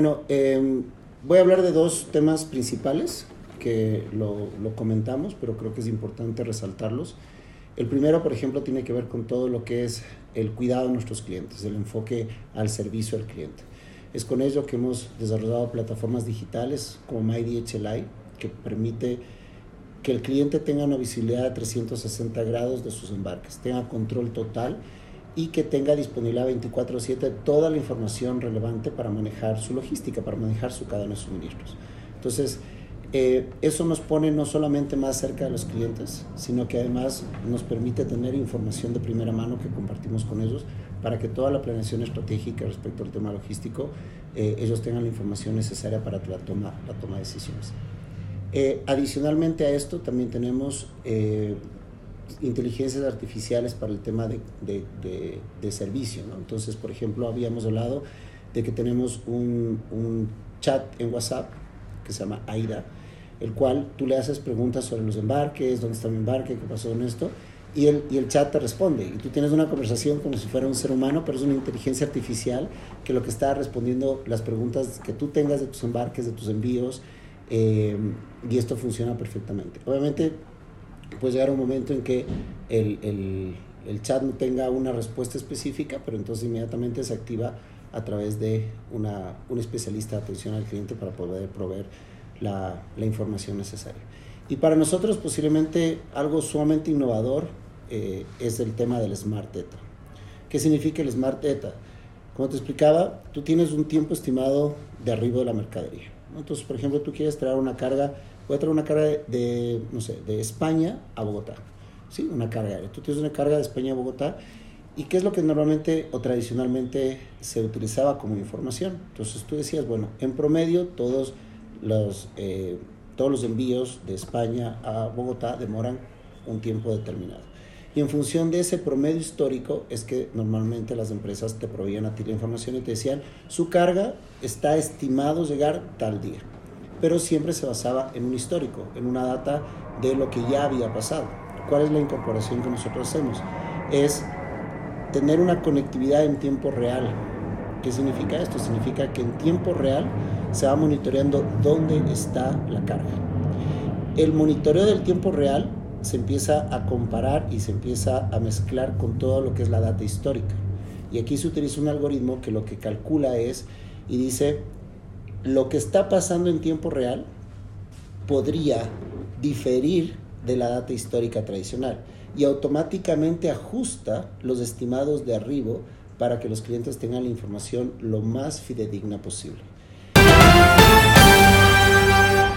Bueno, em, voy a hablar de dos temas principales que lo, lo, comentamos, pero creo que es importante resaltarlos. El primero, por ejemplo, tiene que ver con todo lo que es el cuidado de nuestros clientes, el enfoque al servicio al cliente. Es con ello que hemos desarrollado plataformas digitales como MyDHLI, que permite que el cliente tenga una visibilidad de 360 grados de sus embarques, tenga control total y que tenga disponibilidad 24/7 toda la información relevante para manejar su logística, para manejar su cadena de suministros. Entonces, eh, eso nos pone no solamente más cerca de los clientes, sino que además nos permite tener información de primera mano que compartimos con ellos para que toda la planeación estratégica respecto al tema logístico, eh, ellos tengan la información necesaria para la toma, la toma de decisiones. Eh, adicionalmente a esto, también tenemos inteligencias artificiales para el tema de, de, de, servicio. Entonces, por ejemplo, habíamos hablado de que tenemos un, un chat en WhatsApp que se llama AIDA, el cual tú le haces preguntas sobre los embarques, dónde está mi embarque, qué pasó con esto, y el, y el chat te responde. Y tú tienes una conversación como si fuera un ser humano, pero es una inteligencia artificial que lo que está respondiendo las preguntas que tú tengas de tus embarques, de tus envíos, eh, y esto funciona perfectamente. Obviamente, puede llegar un momento en que el, el, chat no tenga una respuesta específica, pero entonces inmediatamente se activa a través de una, un especialista de atención al cliente para poder proveer la, la, información necesaria. Y para nosotros posiblemente algo sumamente innovador eh, es el tema del Smart Data. ¿Qué significa el Smart Data? Como te explicaba, tú tienes un tiempo estimado de arribo de la mercadería. Entonces, por ejemplo, tú quieres traer una carga, voy a traer una carga de, no sé, de España a Bogotá. ¿Sí? Una carga. Tú tienes una carga de España a Bogotá ¿Y qué es lo que normalmente o tradicionalmente se utilizaba como información? Entonces tú decías, bueno, en promedio todos los, eh, todos los envíos de España a Bogotá demoran un tiempo determinado. Y en función de ese promedio histórico es que normalmente las empresas te proveían a ti la información y te decían, su carga está estimado llegar tal día. Pero siempre se basaba en un histórico, en una data de lo que ya había pasado. ¿Cuál es la incorporación que nosotros hacemos? Es tener una conectividad en tiempo real. ¿Qué significa esto? Significa que en tiempo real se va monitoreando dónde está la carga. El monitoreo del tiempo real se empieza a comparar y se empieza a mezclar con todo lo que es la data histórica. Y aquí se utiliza un algoritmo que lo que calcula es y dice, lo que está pasando en tiempo real podría diferir de la data histórica tradicional y automáticamente ajusta los estimados de arribo para que los clientes tengan la información lo más fidedigna posible.